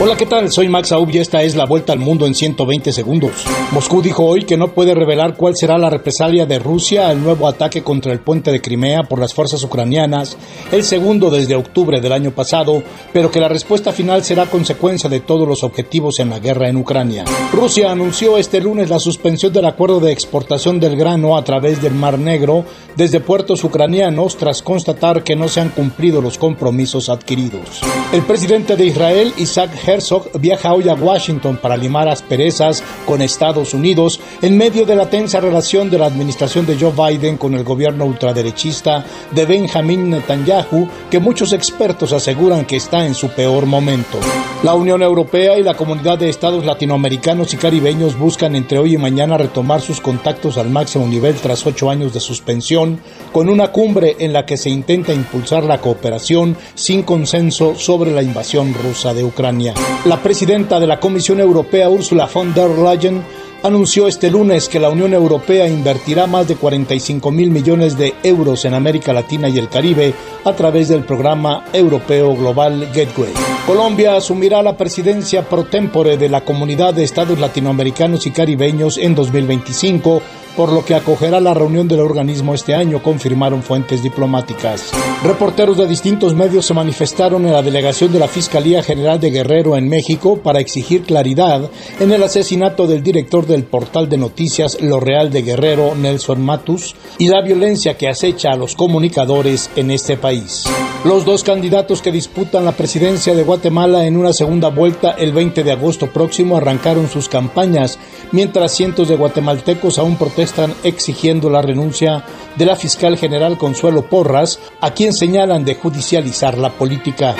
Hola, ¿qué tal? Soy Max Aub y esta es la vuelta al mundo en 120 segundos. Moscú dijo hoy que no puede revelar cuál será la represalia de Rusia al nuevo ataque contra el puente de Crimea por las fuerzas ucranianas, el segundo desde octubre del año pasado, pero que la respuesta final será consecuencia de todos los objetivos en la guerra en Ucrania. Rusia anunció este lunes la suspensión del acuerdo de exportación del grano a través del Mar Negro desde puertos ucranianos tras constatar que no se han cumplido los compromisos adquiridos. El presidente de Israel, Isaac Herzog viaja hoy a Washington para limar asperezas con Estados Unidos en medio de la tensa relación de la administración de Joe Biden con el gobierno ultraderechista de Benjamin Netanyahu, que muchos expertos aseguran que está en su peor momento. La Unión Europea y la comunidad de estados latinoamericanos y caribeños buscan entre hoy y mañana retomar sus contactos al máximo nivel tras ocho años de suspensión, con una cumbre en la que se intenta impulsar la cooperación sin consenso sobre la invasión rusa de Ucrania. La presidenta de la Comisión Europea, Ursula von der Leyen, anunció este lunes que la Unión Europea invertirá más de 45 mil millones de euros en América Latina y el Caribe a través del programa europeo Global Gateway. Colombia asumirá la presidencia pro tempore de la Comunidad de Estados Latinoamericanos y Caribeños en 2025 por lo que acogerá la reunión del organismo este año, confirmaron fuentes diplomáticas. Reporteros de distintos medios se manifestaron en la delegación de la Fiscalía General de Guerrero en México para exigir claridad en el asesinato del director del portal de noticias Lo Real de Guerrero, Nelson Matus, y la violencia que acecha a los comunicadores en este país. Los dos candidatos que disputan la presidencia de Guatemala en una segunda vuelta el 20 de agosto próximo arrancaron sus campañas, mientras cientos de guatemaltecos aún protestan exigiendo la renuncia de la fiscal general Consuelo Porras, a quien señalan de judicializar la política.